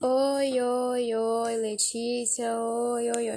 Ой, ой, ой, Letícia, ой, ой, ой.